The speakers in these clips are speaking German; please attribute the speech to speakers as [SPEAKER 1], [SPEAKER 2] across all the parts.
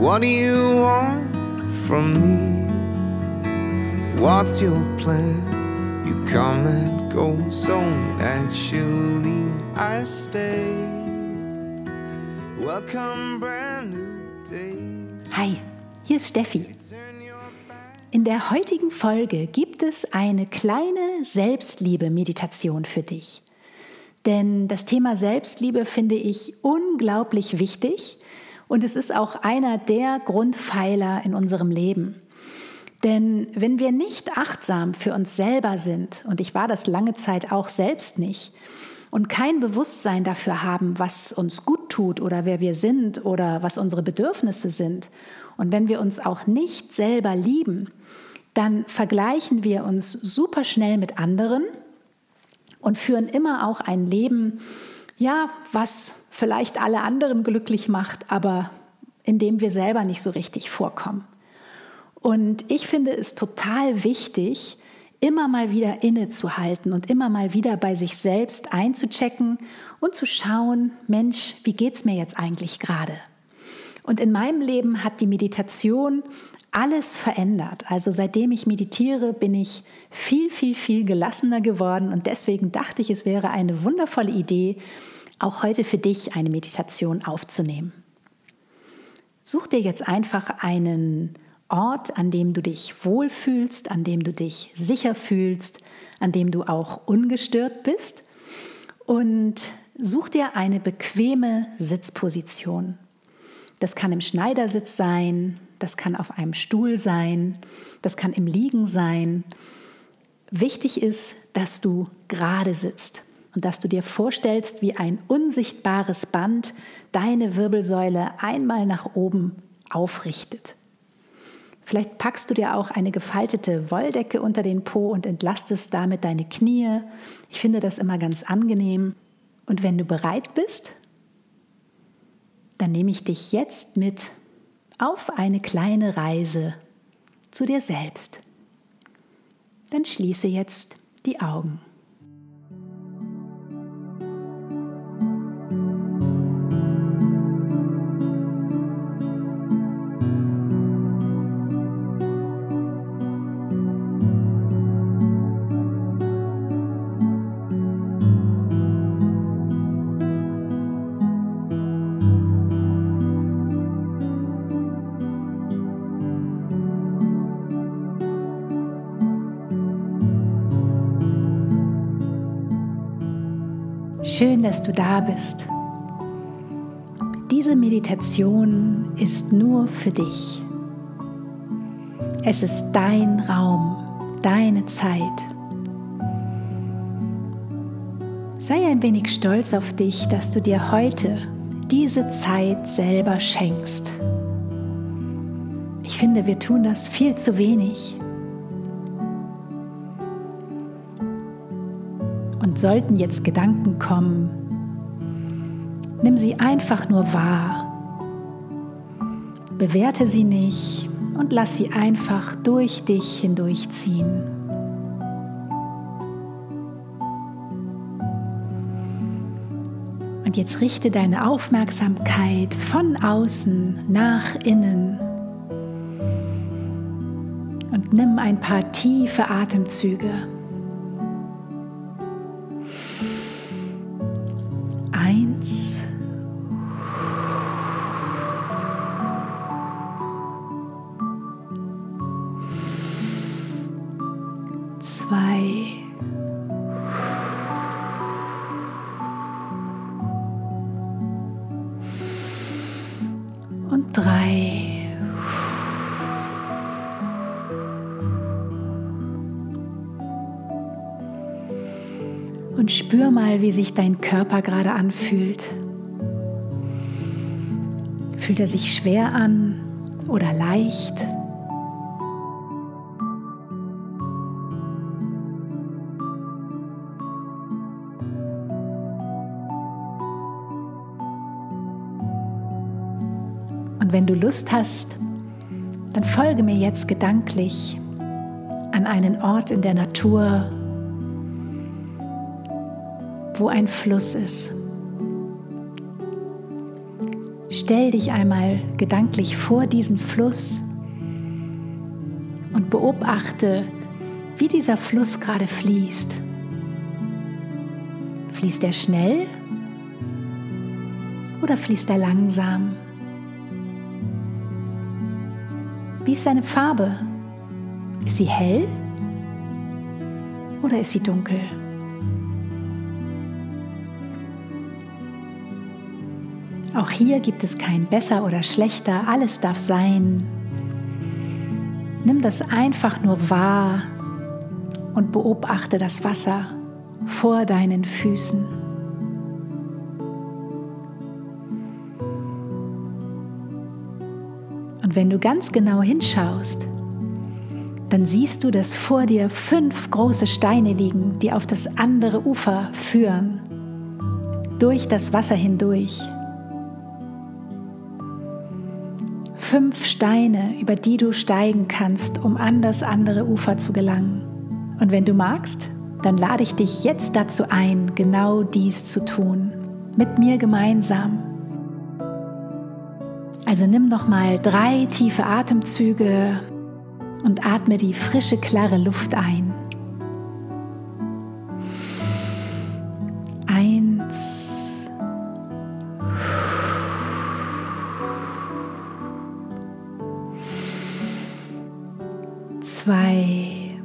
[SPEAKER 1] What do you want from me? What's your plan? You come and go so naturally. I stay. Welcome, brand new day.
[SPEAKER 2] Hi, hier ist Steffi. In der heutigen Folge gibt es eine kleine Selbstliebe-Meditation für dich. Denn das Thema Selbstliebe finde ich unglaublich wichtig und es ist auch einer der Grundpfeiler in unserem Leben. Denn wenn wir nicht achtsam für uns selber sind, und ich war das lange Zeit auch selbst nicht, und kein Bewusstsein dafür haben, was uns gut tut oder wer wir sind oder was unsere Bedürfnisse sind, und wenn wir uns auch nicht selber lieben, dann vergleichen wir uns super schnell mit anderen und führen immer auch ein Leben, ja, was vielleicht alle anderen glücklich macht, aber in dem wir selber nicht so richtig vorkommen. Und ich finde es total wichtig, immer mal wieder innezuhalten und immer mal wieder bei sich selbst einzuchecken und zu schauen, Mensch, wie geht es mir jetzt eigentlich gerade? Und in meinem Leben hat die Meditation alles verändert. Also seitdem ich meditiere, bin ich viel, viel, viel gelassener geworden und deswegen dachte ich, es wäre eine wundervolle Idee, auch heute für dich eine Meditation aufzunehmen. Such dir jetzt einfach einen Ort, an dem du dich wohlfühlst, an dem du dich sicher fühlst, an dem du auch ungestört bist und such dir eine bequeme Sitzposition. Das kann im Schneidersitz sein, das kann auf einem Stuhl sein, das kann im Liegen sein. Wichtig ist, dass du gerade sitzt und dass du dir vorstellst, wie ein unsichtbares Band deine Wirbelsäule einmal nach oben aufrichtet. Vielleicht packst du dir auch eine gefaltete Wolldecke unter den Po und entlastest damit deine Knie. Ich finde das immer ganz angenehm. Und wenn du bereit bist, dann nehme ich dich jetzt mit auf eine kleine Reise zu dir selbst. Dann schließe jetzt die Augen. Schön, dass du da bist. Diese Meditation ist nur für dich. Es ist dein Raum, deine Zeit. Sei ein wenig stolz auf dich, dass du dir heute diese Zeit selber schenkst. Ich finde, wir tun das viel zu wenig. Sollten jetzt Gedanken kommen, nimm sie einfach nur wahr. Bewerte sie nicht und lass sie einfach durch dich hindurchziehen. Und jetzt richte deine Aufmerksamkeit von außen nach innen und nimm ein paar tiefe Atemzüge. Mal, wie sich dein Körper gerade anfühlt. Fühlt er sich schwer an oder leicht? Und wenn du Lust hast, dann folge mir jetzt gedanklich an einen Ort in der Natur, wo ein Fluss ist. Stell dich einmal gedanklich vor diesen Fluss und beobachte, wie dieser Fluss gerade fließt. Fließt er schnell oder fließt er langsam? Wie ist seine Farbe? Ist sie hell oder ist sie dunkel? Auch hier gibt es kein besser oder schlechter, alles darf sein. Nimm das einfach nur wahr und beobachte das Wasser vor deinen Füßen. Und wenn du ganz genau hinschaust, dann siehst du, dass vor dir fünf große Steine liegen, die auf das andere Ufer führen, durch das Wasser hindurch. Fünf Steine, über die du steigen kannst, um an das andere Ufer zu gelangen. Und wenn du magst, dann lade ich dich jetzt dazu ein, genau dies zu tun, mit mir gemeinsam. Also nimm noch mal drei tiefe Atemzüge und atme die frische, klare Luft ein. Zwei.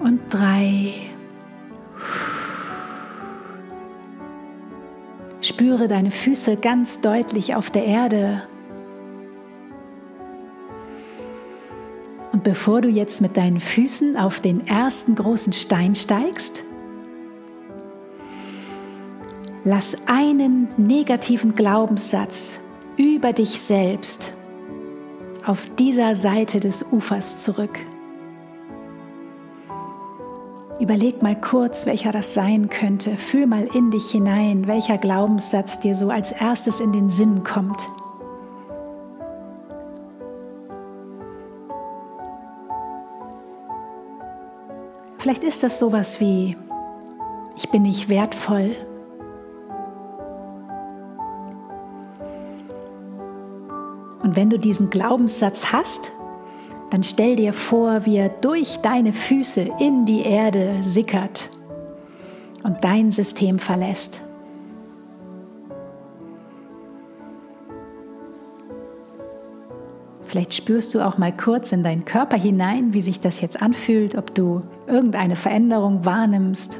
[SPEAKER 2] Und drei. Spüre deine Füße ganz deutlich auf der Erde. Und bevor du jetzt mit deinen Füßen auf den ersten großen Stein steigst, lass einen negativen Glaubenssatz über dich selbst auf dieser Seite des Ufers zurück. Überleg mal kurz, welcher das sein könnte. Fühl mal in dich hinein, welcher Glaubenssatz dir so als erstes in den Sinn kommt. Vielleicht ist das sowas wie, ich bin nicht wertvoll. Und wenn du diesen Glaubenssatz hast, dann stell dir vor, wie er durch deine Füße in die Erde sickert und dein System verlässt. Vielleicht spürst du auch mal kurz in deinen Körper hinein, wie sich das jetzt anfühlt, ob du irgendeine Veränderung wahrnimmst.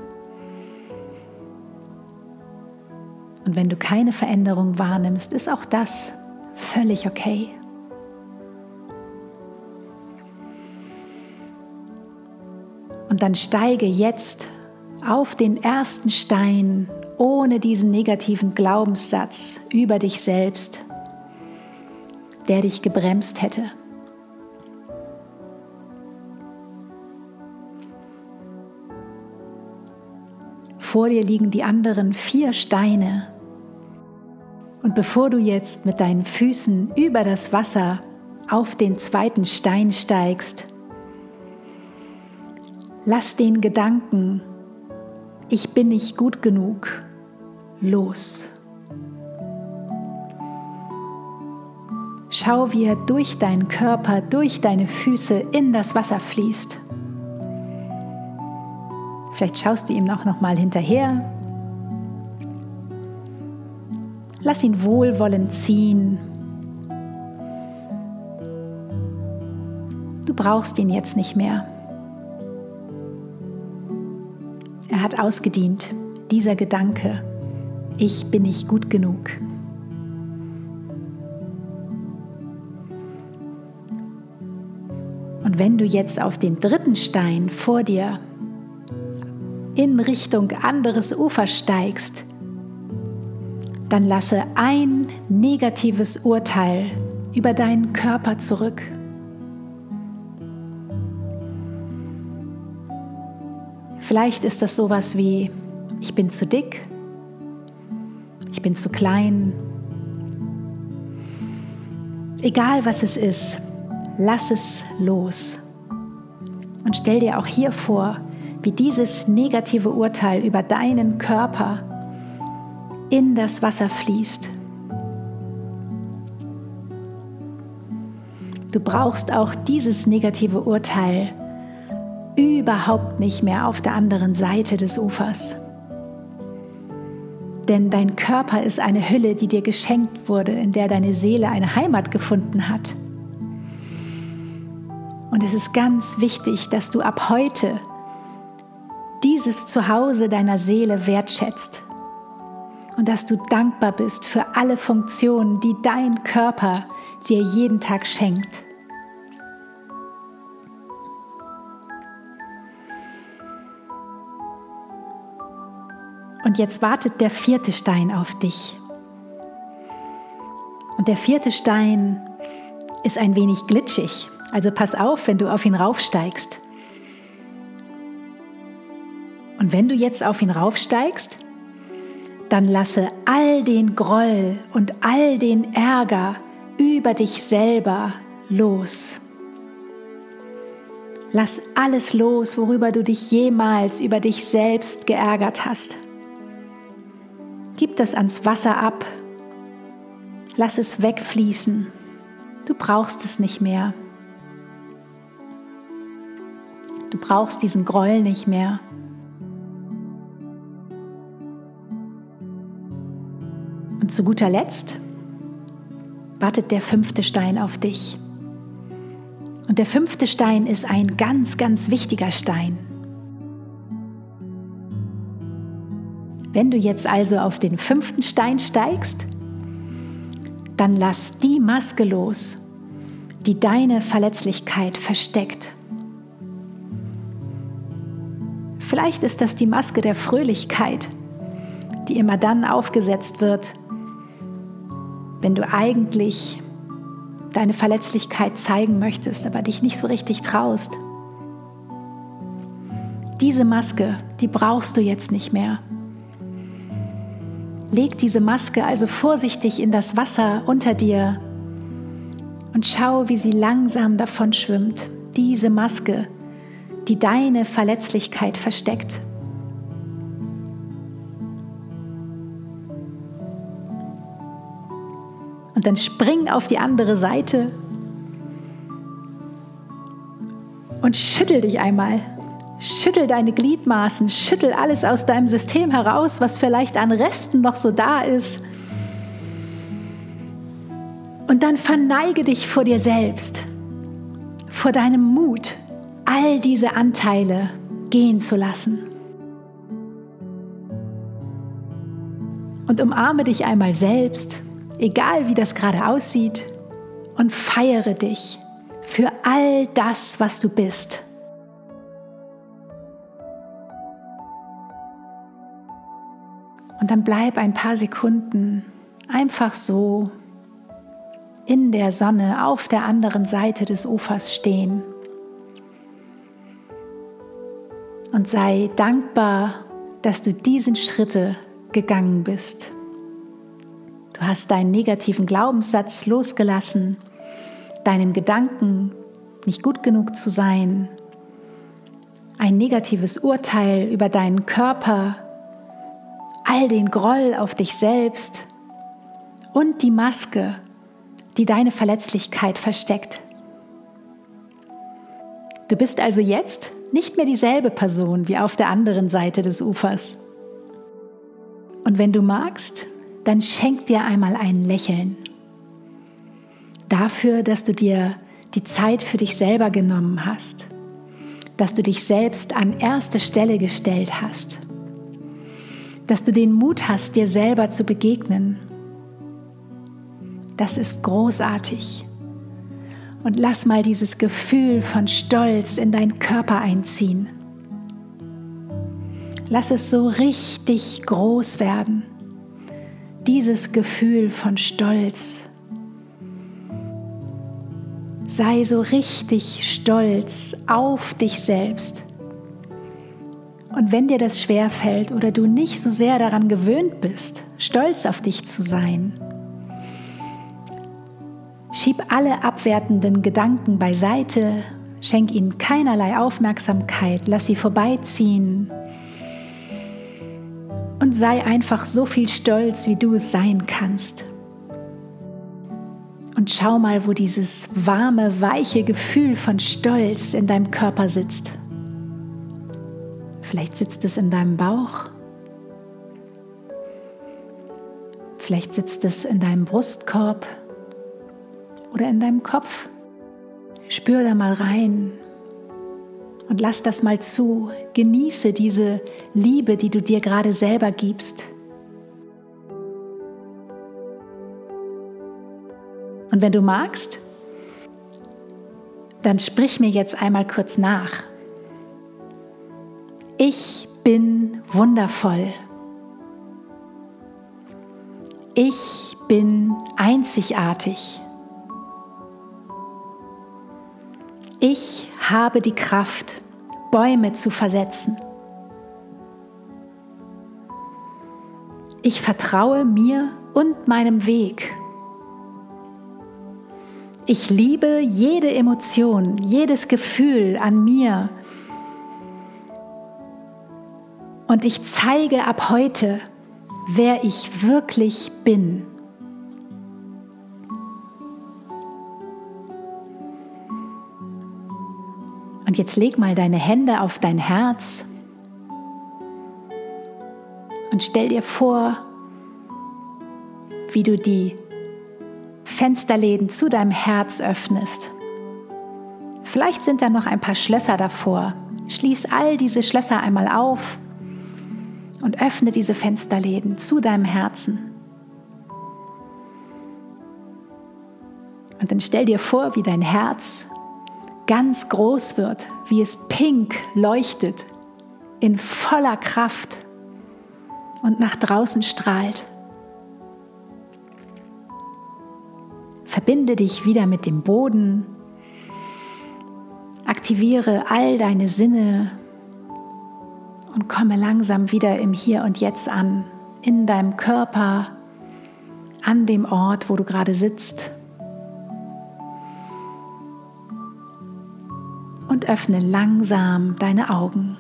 [SPEAKER 2] Und wenn du keine Veränderung wahrnimmst, ist auch das völlig okay. Und dann steige jetzt auf den ersten Stein ohne diesen negativen Glaubenssatz über dich selbst, der dich gebremst hätte. Vor dir liegen die anderen vier Steine. Und bevor du jetzt mit deinen Füßen über das Wasser auf den zweiten Stein steigst, Lass den Gedanken, ich bin nicht gut genug, los. Schau, wie er durch deinen Körper, durch deine Füße in das Wasser fließt. Vielleicht schaust du ihm auch noch mal hinterher. Lass ihn wohlwollend ziehen. Du brauchst ihn jetzt nicht mehr. Er hat ausgedient, dieser Gedanke, ich bin nicht gut genug. Und wenn du jetzt auf den dritten Stein vor dir in Richtung anderes Ufer steigst, dann lasse ein negatives Urteil über deinen Körper zurück. Vielleicht ist das sowas wie, ich bin zu dick, ich bin zu klein. Egal was es ist, lass es los. Und stell dir auch hier vor, wie dieses negative Urteil über deinen Körper in das Wasser fließt. Du brauchst auch dieses negative Urteil überhaupt nicht mehr auf der anderen Seite des Ufers. Denn dein Körper ist eine Hülle, die dir geschenkt wurde, in der deine Seele eine Heimat gefunden hat. Und es ist ganz wichtig, dass du ab heute dieses Zuhause deiner Seele wertschätzt und dass du dankbar bist für alle Funktionen, die dein Körper dir jeden Tag schenkt. Und jetzt wartet der vierte Stein auf dich. Und der vierte Stein ist ein wenig glitschig. Also pass auf, wenn du auf ihn raufsteigst. Und wenn du jetzt auf ihn raufsteigst, dann lasse all den Groll und all den Ärger über dich selber los. Lass alles los, worüber du dich jemals über dich selbst geärgert hast. Gib das ans Wasser ab. Lass es wegfließen. Du brauchst es nicht mehr. Du brauchst diesen Groll nicht mehr. Und zu guter Letzt wartet der fünfte Stein auf dich. Und der fünfte Stein ist ein ganz, ganz wichtiger Stein. Wenn du jetzt also auf den fünften Stein steigst, dann lass die Maske los, die deine Verletzlichkeit versteckt. Vielleicht ist das die Maske der Fröhlichkeit, die immer dann aufgesetzt wird, wenn du eigentlich deine Verletzlichkeit zeigen möchtest, aber dich nicht so richtig traust. Diese Maske, die brauchst du jetzt nicht mehr. Leg diese Maske also vorsichtig in das Wasser unter dir und schau, wie sie langsam davon schwimmt. Diese Maske, die deine Verletzlichkeit versteckt. Und dann spring auf die andere Seite und schüttel dich einmal. Schüttel deine Gliedmaßen, schüttel alles aus deinem System heraus, was vielleicht an Resten noch so da ist. Und dann verneige dich vor dir selbst, vor deinem Mut, all diese Anteile gehen zu lassen. Und umarme dich einmal selbst, egal wie das gerade aussieht, und feiere dich für all das, was du bist. Und dann bleib ein paar Sekunden einfach so in der Sonne auf der anderen Seite des Ufers stehen. Und sei dankbar, dass du diesen Schritte gegangen bist. Du hast deinen negativen Glaubenssatz losgelassen, deinen Gedanken, nicht gut genug zu sein, ein negatives Urteil über deinen Körper all den Groll auf dich selbst und die Maske, die deine Verletzlichkeit versteckt. Du bist also jetzt nicht mehr dieselbe Person wie auf der anderen Seite des Ufers. Und wenn du magst, dann schenk dir einmal ein Lächeln. Dafür, dass du dir die Zeit für dich selber genommen hast, dass du dich selbst an erste Stelle gestellt hast dass du den Mut hast, dir selber zu begegnen. Das ist großartig. Und lass mal dieses Gefühl von Stolz in deinen Körper einziehen. Lass es so richtig groß werden. Dieses Gefühl von Stolz. Sei so richtig stolz auf dich selbst. Und wenn dir das schwer fällt oder du nicht so sehr daran gewöhnt bist, stolz auf dich zu sein, schieb alle abwertenden Gedanken beiseite, schenk ihnen keinerlei Aufmerksamkeit, lass sie vorbeiziehen und sei einfach so viel stolz, wie du es sein kannst. Und schau mal, wo dieses warme, weiche Gefühl von Stolz in deinem Körper sitzt. Vielleicht sitzt es in deinem Bauch. Vielleicht sitzt es in deinem Brustkorb oder in deinem Kopf. Spür da mal rein und lass das mal zu. Genieße diese Liebe, die du dir gerade selber gibst. Und wenn du magst, dann sprich mir jetzt einmal kurz nach. Ich bin wundervoll. Ich bin einzigartig. Ich habe die Kraft, Bäume zu versetzen. Ich vertraue mir und meinem Weg. Ich liebe jede Emotion, jedes Gefühl an mir und ich zeige ab heute, wer ich wirklich bin. Jetzt leg mal deine Hände auf dein Herz und stell dir vor, wie du die Fensterläden zu deinem Herz öffnest. Vielleicht sind da noch ein paar Schlösser davor. Schließ all diese Schlösser einmal auf und öffne diese Fensterläden zu deinem Herzen. Und dann stell dir vor, wie dein Herz ganz groß wird, wie es pink leuchtet, in voller Kraft und nach draußen strahlt. Verbinde dich wieder mit dem Boden, aktiviere all deine Sinne und komme langsam wieder im Hier und Jetzt an, in deinem Körper, an dem Ort, wo du gerade sitzt. Öffne langsam deine Augen.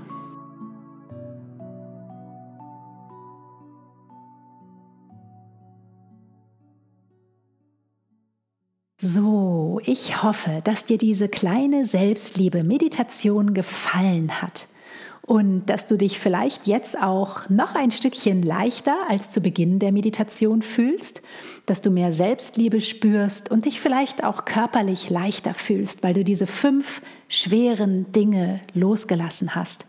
[SPEAKER 2] So, ich hoffe, dass dir diese kleine Selbstliebe-Meditation gefallen hat und dass du dich vielleicht jetzt auch noch ein Stückchen leichter als zu Beginn der Meditation fühlst, dass du mehr Selbstliebe spürst und dich vielleicht auch körperlich leichter fühlst, weil du diese fünf schweren Dinge losgelassen hast.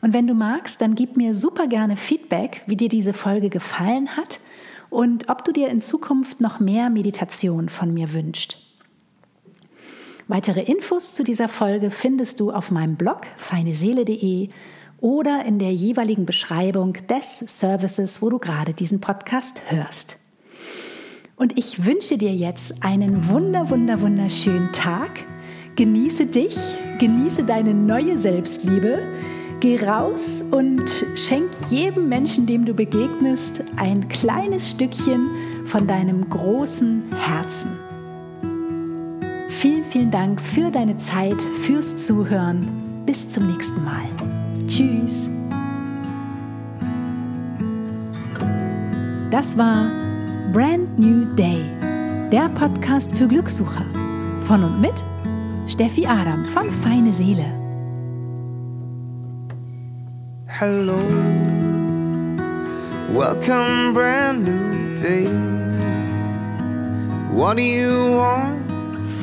[SPEAKER 2] Und wenn du magst, dann gib mir super gerne Feedback, wie dir diese Folge gefallen hat und ob du dir in Zukunft noch mehr Meditation von mir wünschst. Weitere Infos zu dieser Folge findest du auf meinem Blog feineseele.de oder in der jeweiligen Beschreibung des Services, wo du gerade diesen Podcast hörst. Und ich wünsche dir jetzt einen wunder, wunder, wunderschönen Tag. Genieße dich, genieße deine neue Selbstliebe. Geh raus und schenk jedem Menschen, dem du begegnest, ein kleines Stückchen von deinem großen Herzen. Vielen, vielen Dank für deine Zeit, fürs Zuhören. Bis zum nächsten Mal. Tschüss. Das war Brand New Day, der Podcast für Glückssucher. Von und mit Steffi Adam von Feine Seele.
[SPEAKER 1] Hello, welcome, brand new day. What do you want?